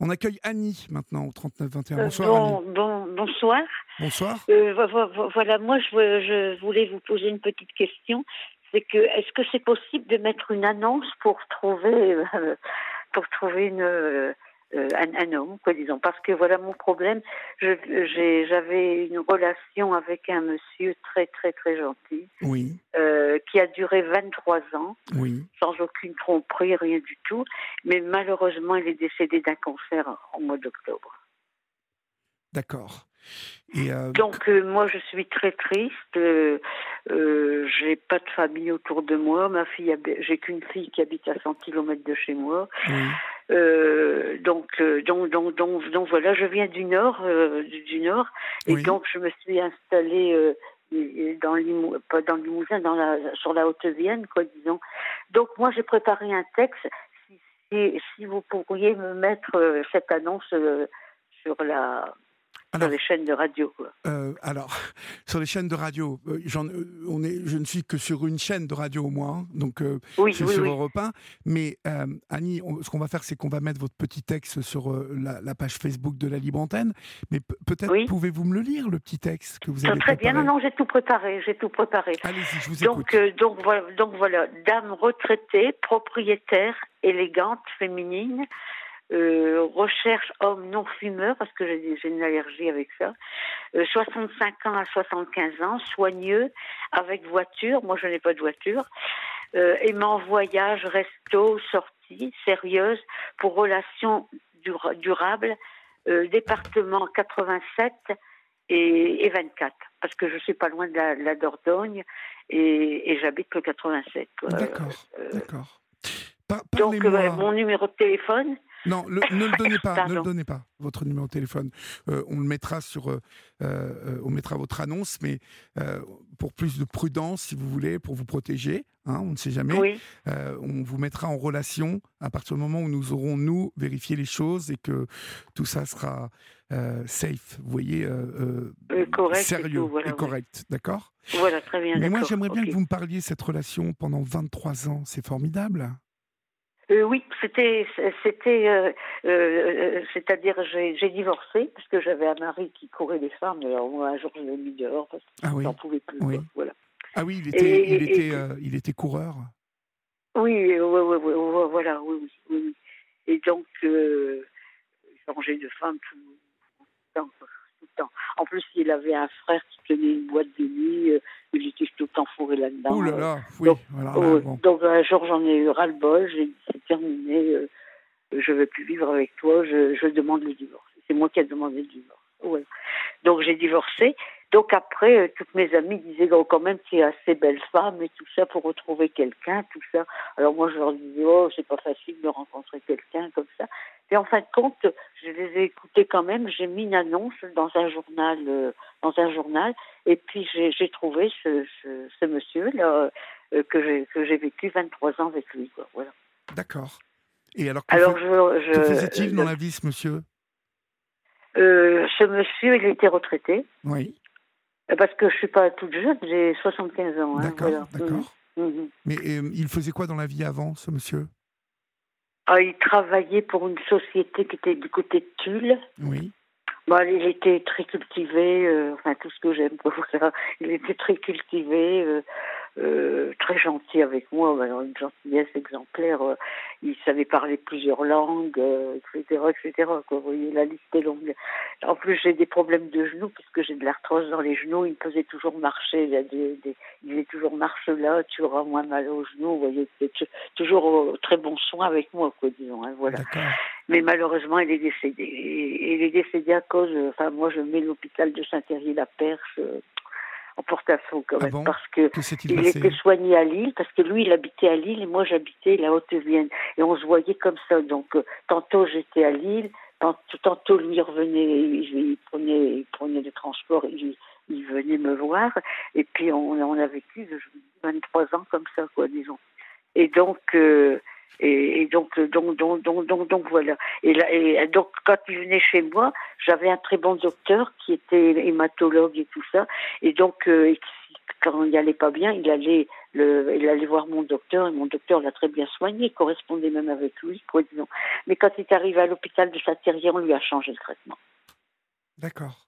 On accueille Annie maintenant au 39-21. Euh, Bonsoir bon, Annie. bon, bonsoir. Bonsoir. Euh, vo- vo- vo- voilà, moi je voulais vous poser une petite question. C'est que est-ce que c'est possible de mettre une annonce pour trouver euh, pour trouver une euh, un, un homme, quoi, disons, parce que voilà mon problème. J'avais une relation avec un monsieur très très très gentil Oui, euh, qui a duré 23 ans. oui. sans aucune tromperie, rien du tout. Mais malheureusement, il est décédé d'un cancer en mois d'octobre. D'accord. Euh, Donc euh, moi, je suis très triste. Euh, j'ai pas de famille autour de moi. Ma fille, j'ai qu'une fille qui habite à 100 km de chez moi. oui, Euh, donc, euh, donc, donc, donc, donc voilà, je viens du nord, euh, du, nord, et Oui. donc je me suis installée euh, dans Limou- pas dans le Limousin, dans la, sur la Haute-Vienne, quoi, disons. Donc moi, j'ai préparé un texte. Si, si, si vous pourriez me mettre euh, cette annonce euh, sur la sur les chaînes de radio, quoi. Euh, alors, sur les chaînes de radio, euh, j'en- euh, on est, je ne suis que sur une chaîne de radio au moins, hein, donc euh, Oui, c'est oui, sur oui. Europe 1. Mais euh, Annie, on- ce qu'on va faire, c'est qu'on va mettre votre petit texte sur euh, la, la page Facebook de la Libre Antenne. Mais pe- peut-être pouvez-vous me le lire, le petit texte que vous avez Très bien, non, non, j'ai tout préparé, j'ai tout préparé. Allez-y, je vous écoute. Donc, euh, donc, voilà, donc voilà, dame retraitée, propriétaire, élégante, féminine, euh, recherche homme non fumeur, parce que j'ai une allergie avec ça, euh, 65 ans à 75 ans, soigneux, avec voiture, moi je n'ai pas de voiture, euh, aimant voyage, resto, sortie, sérieuse, pour relations dura- durables, euh, département 87 et, et 24, parce que je suis pas loin de la, de la Dordogne et, et j'habite le 87. quoi. D'accord, Euh, donc, euh, mon numéro de téléphone, Non, le- ne le donnez pas, ne le donnez pas, votre numéro de téléphone. Euh, on le mettra sur, euh, euh, on mettra votre annonce, mais pour plus de prudence, si vous voulez, pour vous protéger, hein, on ne sait jamais. oui, on vous mettra en relation à partir du moment où nous aurons, nous, vérifié les choses et que tout ça sera safe, vous voyez, et sérieux tout, voilà, et correct, d'accord? Voilà, très bien. Mais moi, j'aimerais bien que vous me parliez cette relation pendant 23 ans. C'est formidable. Euh, oui, c'était, c'était, euh, euh, c'est-à-dire j'ai, j'ai divorcé parce que j'avais un mari qui courait les femmes. Alors moi, un jour, je l'ai mis dehors parce que Ah oui. j'en pouvais plus. Oui. Voilà. Ah oui, il était, Et- il était, et- il était coureur. Oui, voilà, oui, oui, oui. Et donc, changer de femme tout, tout le temps, quoi, tout le temps. En plus, il avait un frère qui tenait une boîte de nuit. euh, il était tout le temps fourré là-dedans. Ouh là là, oui. donc, voilà, là, bon. Donc un jour j'en ai eu ras-le-bol, j'ai dit c'est terminé, euh, je ne veux plus vivre avec toi, je, demande le divorce. C'est moi qui ai demandé le divorce. Donc j'ai divorcé. Donc après, euh, toutes mes amies disaient oh, quand même tu es assez belle femme et tout ça pour retrouver quelqu'un, tout ça. Alors moi je leur disais oh c'est pas facile de rencontrer quelqu'un comme ça. Et en fin de compte, je les ai écoutés quand même. J'ai mis une annonce dans un journal, euh, dans un journal, et puis j'ai trouvé ce, monsieur là euh, que j'ai vécu 23 ans avec lui. Voilà. D'accord. Et alors, que, Alors je, je que faisait-il dans la vie, ce monsieur? Euh, ce monsieur, il était retraité Oui, euh, parce que je suis pas toute jeune, j'ai 75 ans. Hein, d'accord, voilà. d'accord. Mhm, mhm. Mais euh, il faisait quoi dans la vie avant, ce monsieur? Ah, il travaillait pour une société qui était du côté de Tulle. Oui, Bon, il était très cultivé, euh, enfin tout ce que j'aime. voilà. Il était très cultivé, euh, euh, très gentil avec moi, une gentillesse exemplaire. euh, il savait parler plusieurs langues, euh, etc., etc. Quoi, vous voyez, la liste est longue. En plus, j'ai des problèmes de genoux puisque j'ai de l'arthrose dans les genoux. Il me faisait toujours marcher. Il, des, des- il disait toujours marche là, tu auras moins mal aux genoux. Vous voyez, c'était toujours très bon soin avec moi, quoi, disons. hein, voilà. Mais malheureusement, il est décédé. Et il est décédé à cause, enfin, moi, je mets l'hôpital de Saint-Thierry-la-Perche en porte-à-faux quand Ah même, bon parce que il était soigné à Lille, parce que lui, il habitait à Lille et moi, j'habitais la Haute-Vienne. Et on se voyait comme ça. Donc, euh, tantôt, j'étais à Lille, tant- tantôt, lui, il revenait, il, il prenait, il prenait le transport, il, il venait me voir. Et puis, on, on a vécu je vous dis, 23 ans comme ça, quoi, disons. Et donc, euh, et, euh, donc, donc, donc, donc, donc, voilà. Et, et donc, quand il venait chez moi, j'avais un très bon docteur qui était hématologue et tout ça. Et donc, euh, quand il allait pas bien, il allait, il allait voir mon docteur et mon docteur l'a très bien soigné, correspondait même avec lui, quoi, disons. Mais quand il est arrivé à l'hôpital de Saint-Thierry, on lui a changé le traitement. D'accord.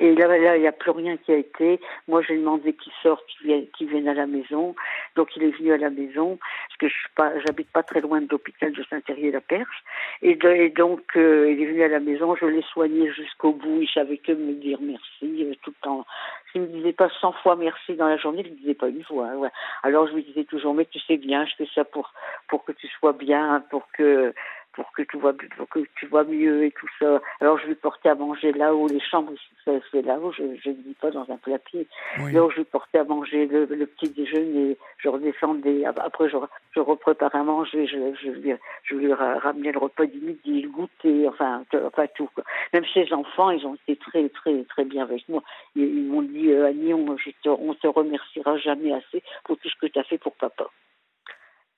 Et là, là, il n'y a plus rien qui a été. Moi, j'ai demandé qu'il sorte, qu'il vienne, à la maison. Donc, il est venu à la maison, parce que je suis pas, pas très loin de l'hôpital de Saint-Thierry-la-Perche. Et, donc, euh, il est venu à la maison. Je l'ai soigné jusqu'au bout. Il savait que me dire merci euh, tout le temps. S'il me disait pas 100 fois merci dans la journée, il ne disait pas une fois. Ouais. Alors, je lui disais toujours, mais tu sais bien, je fais ça pour pour que tu sois bien, pour que pour que tu vois pour que tu vois mieux et tout ça. Alors je lui portais à manger là-haut, les chambres c'est là-haut, je ne dis pas dans un plat pied. Donc je lui portais à manger le, petit déjeuner, je redescendais, après je, je repréparais à manger, je, je, lui, je lui ramenais le repas du midi, le goûter, enfin, enfin tout. Quoi. Même ses enfants, ils ont été très très très bien avec moi. Ils, m'ont dit euh, Annie, on, je te, on te remerciera jamais assez pour tout ce que tu as fait pour papa.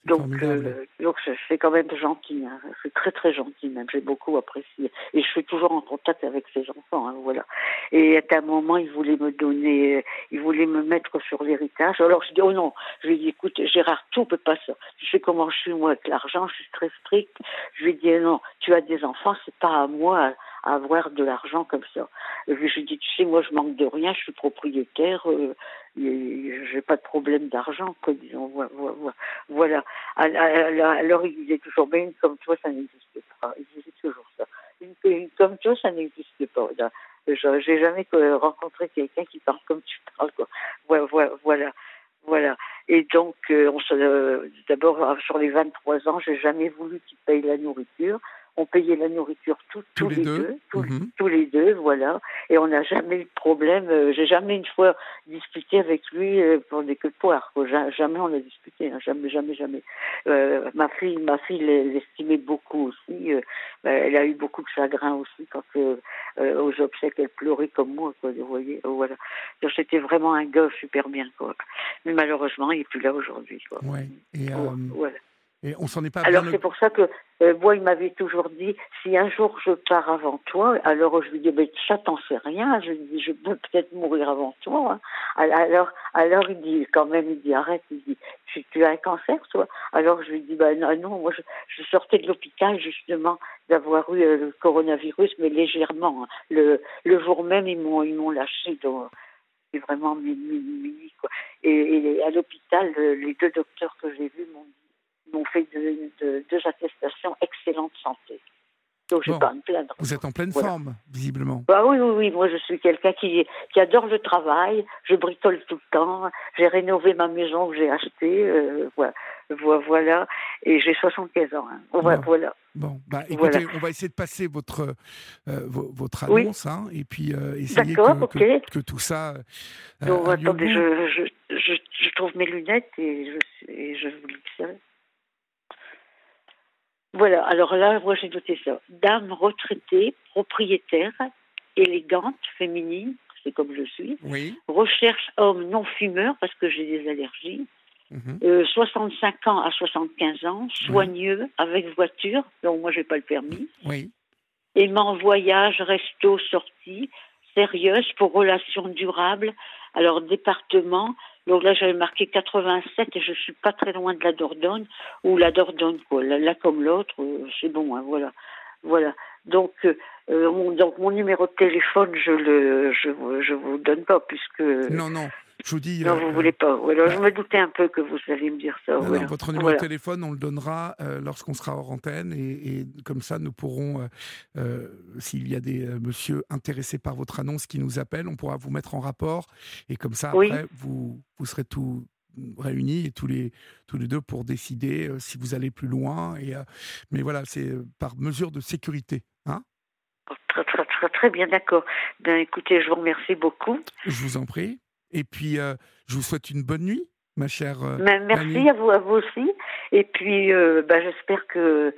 Donc, euh, donc c'est quand même gentil. Hein. C'est très très gentil même. J'ai beaucoup apprécié. Et je suis toujours en contact avec ses enfants. Hein, voilà. Et à un moment, il voulait me donner, il voulait me mettre sur l'héritage. Alors je dis oh non. Je lui ai dit écoute Gérard, tout peut pas ça. Je sais comment je suis moi avec l'argent. Je suis très strict. Je lui ai dit non. Tu as des enfants, c'est pas à moi avoir de l'argent comme ça. Et puis je dis, tu sais, moi je manque de rien, je suis propriétaire, euh, j'ai pas de problème d'argent, quoi, disons. Voilà. Alors il disait toujours, mais une comme toi, ça n'existe pas. Il disait toujours ça. Une, comme toi, ça n'existe pas. J'ai jamais rencontré quelqu'un qui parle comme tu parles, quoi. Voilà. voilà. Voilà. Et donc, euh, euh, d'abord, sur les 23 ans, j'ai jamais voulu qu'il paye la nourriture on payait la nourriture tous, les, deux, mhm. tous, les deux, voilà. Et on n'a jamais eu de problème. Euh, j'ai jamais une fois discuté avec lui euh, pour des queues de poire. Jamais on a discuté, hein. jamais, jamais, jamais. Euh, ma fille, ma fille l'estimait beaucoup aussi. Bah, elle a eu beaucoup de chagrin aussi quand aux obsèques elle pleurait comme moi, quoi. Vous voyez, voilà. Donc c'était vraiment un gars super bien, quoi. Mais malheureusement, il n'est plus là aujourd'hui. Ouais. Et voilà. Et on s'en est pas. Alors c'est pour ça que euh, moi il m'avait toujours dit si un jour je pars avant toi, alors je lui dis mais ça t'en sais rien, je lui dis je peux peut-être mourir avant toi. Hein. Alors alors il dit quand même il dit arrête, il dit tu, as un cancer toi? Alors je lui dis bah non, non moi je, sortais de l'hôpital justement d'avoir eu euh, le coronavirus mais légèrement. Hein. Le le jour même ils m'ont ils m'ont lâché donc c'est vraiment mini, quoi. Et, et à l'hôpital les deux docteurs que j'ai vus m'ont dit m'ont fait deux attestations excellente santé. Donc, je pas me plaindre. Vous êtes en pleine forme, visiblement. Bah oui, oui, oui. Moi, je suis quelqu'un qui, qui adore le travail. Je bricole tout le temps. J'ai rénové ma maison que j'ai achetée. Euh, voilà. voilà. Et j'ai 75 ans. Hein. Voilà. Bon, bah, écoutez, on va essayer de passer votre, euh, votre annonce hein, et puis euh, essayer que, que, tout ça. Donc, attendez, je, je, je, je, trouve mes lunettes et je, et je vous le voilà, alors là, moi j'ai noté ça. Dame retraitée, propriétaire, élégante, féminine, c'est comme je suis. Oui. Recherche homme non fumeur parce que j'ai des allergies. 65 mhm. euh, ans à 75 ans, soigneux, avec voiture, donc moi j'ai pas le permis. Oui. Aimant voyage, resto, sortie, sérieuse pour relations durables. Alors département, donc là, j'avais marqué 87 et je suis pas très loin de la Dordogne ou la Dordogne, quoi. Là, comme l'autre, euh, c'est bon, hein, voilà. Voilà. Donc, euh, mon, donc mon numéro de téléphone, je le, je, je vous donne pas puisque. Non, non. Je vous dis. Non, vous ne euh, voulez pas. Alors, je bah me doutais un peu que vous alliez me dire ça. votre numéro de téléphone, on le donnera euh, lorsqu'on sera hors antenne et, comme ça, nous pourrons, euh, s'il y a des monsieur intéressés par votre annonce qui nous appellent, on pourra vous mettre en rapport et comme ça, après, vous, vous serez tout réunis et tous les tous les deux pour décider si vous allez plus loin et mais voilà c'est par mesure de sécurité hein très très très très bien d'accord ben écoutez je vous remercie beaucoup je vous en prie et puis, euh, je vous souhaite une bonne nuit, ma chère. Euh, merci à vous, à vous aussi. Et puis, euh, bah, j'espère que,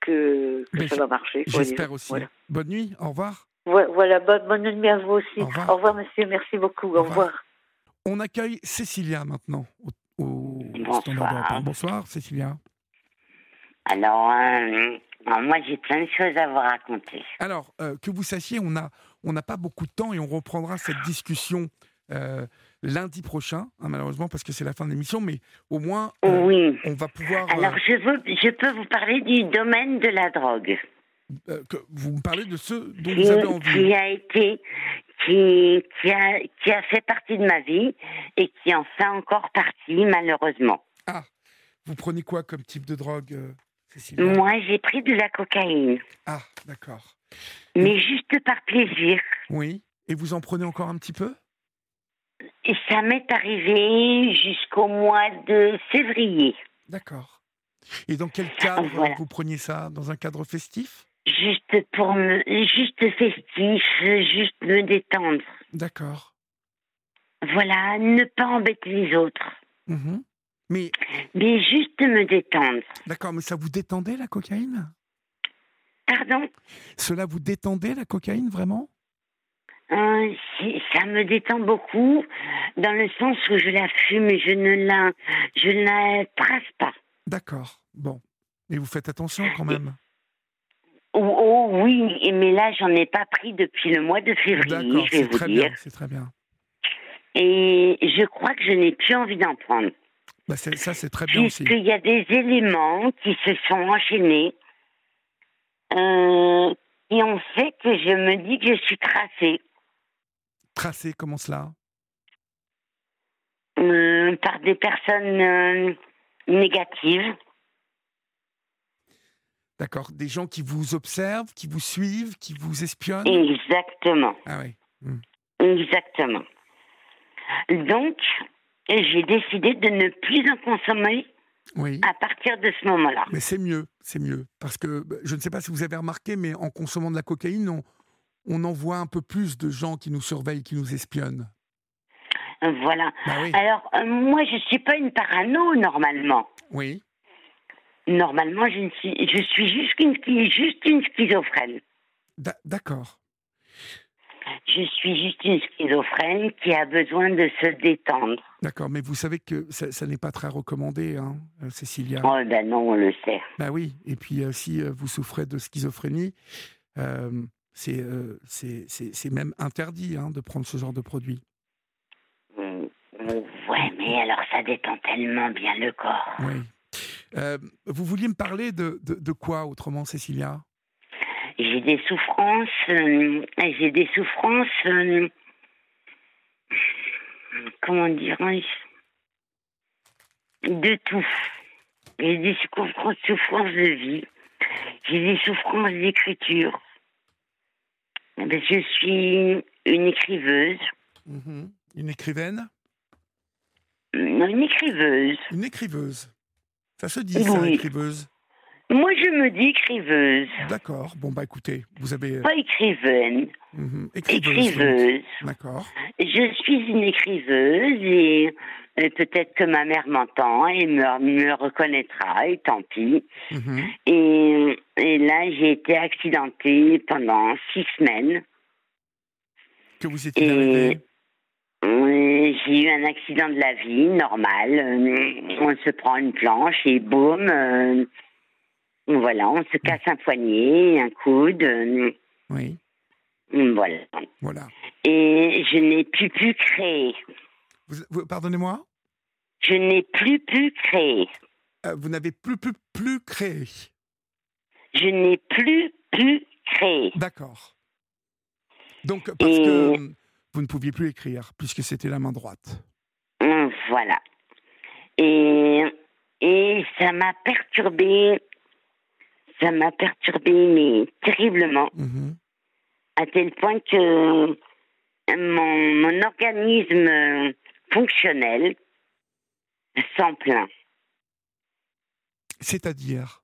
que, ça va marcher. J'espère aussi. Bonne nuit, au revoir. Voilà, bonne, bonne nuit à vous aussi. Au revoir. monsieur, merci beaucoup. Au, revoir. On accueille Cécilia maintenant au, Bonsoir. Bonsoir, Cécilia. Alors, moi, j'ai plein de choses à vous raconter. Alors, que vous sachiez, on n'a on n'a pas beaucoup de temps et on reprendra cette discussion euh, lundi prochain, hein, malheureusement parce que c'est la fin de l'émission, mais au moins Oui. on va pouvoir. Alors, je, veux, je peux vous parler du domaine de la drogue. euh, que vous me parlez de ce dont qui, vous avez envie. qui a été, qui, qui, a, qui a fait partie de ma vie et qui en fait encore partie, malheureusement. Vous prenez quoi comme type de drogue, euh, Cécilia Moi, j'ai pris de la cocaïne, Ah, d'accord. mais juste par plaisir. Oui. Et vous en prenez encore un petit peu? Et ça m'est arrivé jusqu'au mois de février. D'accord. Et dans quel cadre Voilà. vous preniez ça? Dans un cadre festif? Juste pour me, juste festif, juste me détendre. D'accord. Voilà, ne pas embêter les autres, Mhm. Mais mais juste me détendre. d'accord, mais ça vous détendait la cocaïne? Pardon? Cela vous détendait la cocaïne vraiment? Euh, ça me détend beaucoup dans le sens où je la fume et je ne la, je ne la trace pas. D'accord. Bon. Et vous faites attention quand même. Oh, oh oui, et- mais là j'en ai pas pris depuis le mois de février, D'accord, je vais c'est vous très dire. bien, c'est très bien. Et je crois que je n'ai plus envie d'en prendre. Bah, ça, c'est très bien aussi. Puisqu'il y a des éléments qui se sont enchaînés, euh, qui ont fait que je me dis que je suis tracée Tracé, comment cela? Euh, par des personnes euh, négatives. D'accord. Des gens qui vous observent, qui vous suivent, qui vous espionnent? Exactement. Ah oui. Exactement. Donc, j'ai décidé de ne plus en consommer Oui. à partir de ce moment-là. Mais c'est mieux, c'est mieux. Parce que bah, je ne sais pas si vous avez remarqué, mais en consommant de la cocaïne, on, on en voit un peu plus de gens qui nous surveillent, qui nous espionnent. Voilà. Bah oui. Alors, euh, moi, je suis pas une parano, normalement. Oui. Normalement, je, ne suis, je suis juste une, juste une schizophrène. D'a- D'accord. Je suis juste une schizophrène qui a besoin de se détendre. D'accord. Mais vous savez que ça, ça n'est pas très recommandé, hein, euh, Cécilia. Oh, ben non, on le sait. Bah oui. Et puis, euh, si vous souffrez de schizophrénie, euh, c'est euh, même interdit hein, de prendre ce genre de produit. Mm, Ouais, mais alors ça détend tellement bien le corps. Oui. Euh, vous vouliez me parler de, de, de quoi autrement, Cécilia? J'ai des souffrances, euh, j'ai des souffrances, euh, comment dirais-je, de tout. J'ai des souffrances, souffrances de vie, j'ai des souffrances d'écriture. Je suis une écriveuse, Mhm. Une écrivaine? Une écriveuse. Une écriveuse. Ça se dit, ça, Oui. écriveuse? Moi, je me dis écriveuse, D'accord. Bon, bah écoutez, vous avez. pas écrivaine, Mhm. Écriveuse. écriveuse. D'accord. Je suis une écriveuse et, et peut-être que ma mère m'entend et me, me reconnaîtra, et tant pis. Mhm. Et, et là, j'ai été accidentée pendant six semaines. Que vous étiez Et euh, j'ai eu un accident de la vie, normal. Euh, On se prend une planche et boum, euh, voilà, on se casse un poignet, un coude, euh, Oui. voilà. Voilà. Et je n'ai plus pu créer. Vous- vous- Pardonnez-moi? Je n'ai plus pu créer. Euh, Vous n'avez plus, plus, plus créé. Je n'ai plus pu créer. D'accord. Donc, parce Et- que vous ne pouviez plus écrire, puisque c'était la main droite. Voilà. Et, et ça m'a perturbé, ça m'a perturbé, mais terriblement, Mhm. à tel point que mon, mon organisme fonctionnel s'en plaint. C'est-à-dire?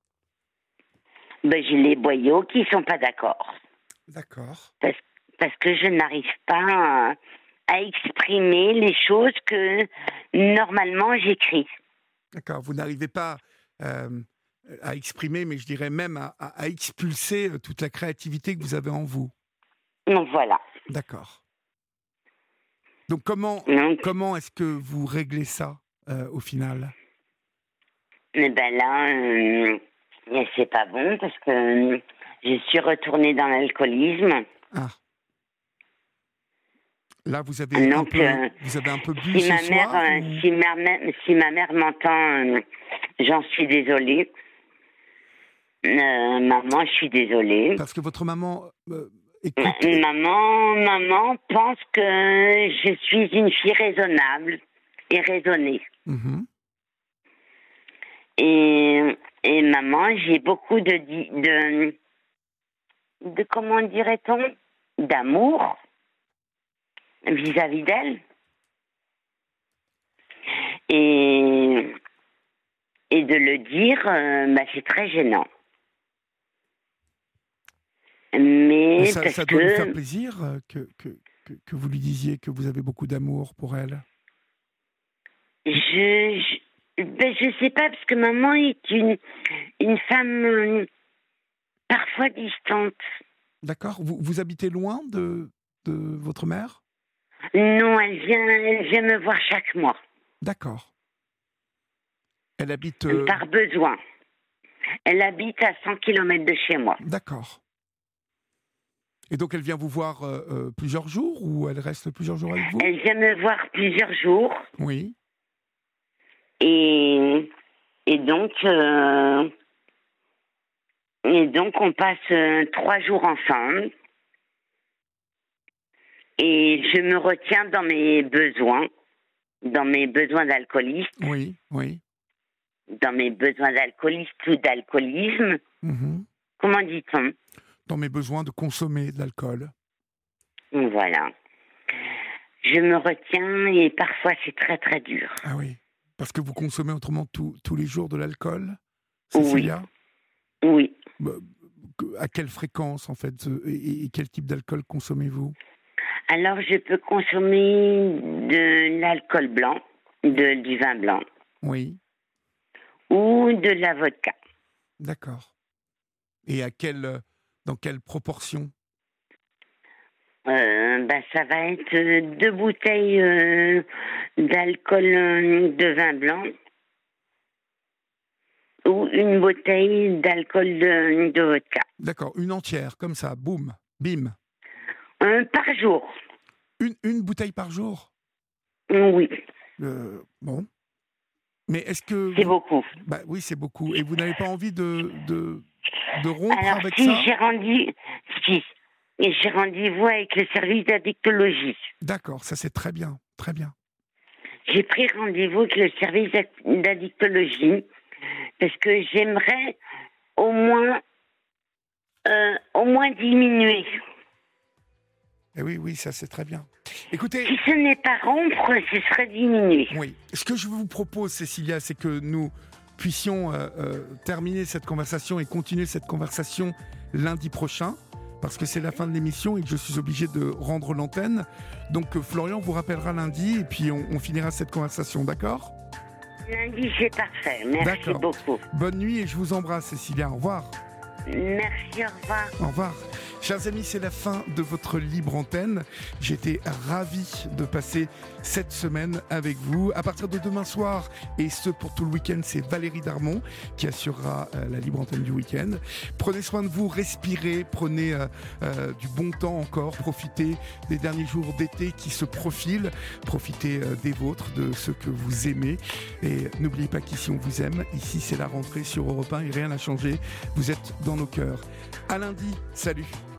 Ben, j'ai les boyaux qui sont pas d'accord. D'accord. Parce que je n'arrive pas à, à exprimer les choses que normalement j'écris. D'accord. Vous n'arrivez pas euh, à exprimer, mais je dirais même à, à- à expulser euh, toute la créativité que vous avez en vous. Donc voilà. D'accord. Donc comment, Donc, comment est-ce que vous réglez ça euh, au final? Eh ben là, euh, c'est pas bon parce que euh, je suis retournée dans l'alcoolisme. Ah. Là, vous avez, un Donc, peu, euh, vous avez un peu bu Si ce ma soir mère, euh, ou- si ma mère, si ma mère m'entend, euh, j'en suis désolée. Euh, maman, je suis désolée. Parce que votre maman euh, écoute. Maman, maman pense que je suis une fille raisonnable et raisonnée. Mhm. Et, et maman, j'ai beaucoup de, de, de comment dirait-on, d'amour vis-à-vis d'elle. Et, et de le dire, euh, bah, c'est très gênant. Mais ça, parce ça doit lui que faire plaisir euh, que, que, que, que vous lui disiez que vous avez beaucoup d'amour pour elle. je, je, ben, je sais pas, parce que maman est une, une femme euh, parfois distante. D'accord vous, vous habitez loin de, de votre mère? Non, elle vient, elle vient me voir chaque mois, D'accord. Elle habite. euh, par besoin. Elle habite à 100 km de chez moi. D'accord. Et donc elle vient vous voir euh, euh, plusieurs jours ou elle reste plusieurs jours avec vous? Elle vient me voir plusieurs jours Oui. et, et donc euh, et donc on passe euh, trois jours ensemble et je me retiens dans mes besoins, dans mes besoins d'alcooliste, Oui, oui. dans mes besoins d'alcooliste ou d'alcoolisme. Mhm. Comment dit-on? Dans mes besoins de consommer de l'alcool. Voilà. Je me retiens et parfois c'est très très dur. Ah oui. Parce que vous consommez autrement tous tous les jours de l'alcool Oui. Oui. Bah, À quelle fréquence en fait et, et quel type d'alcool consommez-vous? Alors je peux consommer de l'alcool blanc, de, du vin blanc Oui. ou de la vodka. D'accord. Et à quelle, dans quelle proportion? Euh, ben, ça va être euh, deux bouteilles euh, d'alcool euh, de vin blanc ou une bouteille d'alcool de, de vodka. D'accord. Une entière, comme ça, boum, bim. Un par jour. Une, une bouteille par jour? Oui, Euh, Bon. Mais est-ce que. c'est beaucoup. Bah oui, c'est beaucoup. Et vous n'avez pas envie de, de, de rompre Alors avec si ça j'ai rendu, si, et j'ai rendez-vous avec le service d'addictologie. D'accord, ça c'est très bien, très bien. J'ai pris rendez-vous avec le service d'addictologie parce que j'aimerais au moins, euh, au moins diminuer. Et Eh oui, oui, ça c'est très bien. Écoutez, Si ce n'est pas rompre, ce serait diminuer. oui, ce que je vous propose, Cécilia, c'est que nous puissions euh, euh, terminer cette conversation et continuer cette conversation lundi prochain, parce que c'est la fin de l'émission et que je suis obligé de rendre l'antenne. Donc euh, Florian vous rappellera lundi et puis on, on finira cette conversation, d'accord? Lundi, c'est parfait. Merci beaucoup. Bonne nuit et je vous embrasse, Cécilia. Au revoir. Merci, au revoir. Au revoir. Chers amis, c'est la fin de votre libre antenne. J'étais ravi de passer cette semaine avec vous. À partir de demain soir, et ce pour tout le week-end, c'est Valérie Darmon qui assurera euh, la libre antenne du week-end. Prenez soin de vous, respirez, prenez euh, euh, du bon temps encore, profitez des derniers jours d'été qui se profilent, profitez des vôtres, de ceux que vous aimez. Et n'oubliez pas qu'ici on vous aime, ici c'est la rentrée sur Europe 1 et rien n'a changé. Vous êtes nos cœurs. À lundi, salut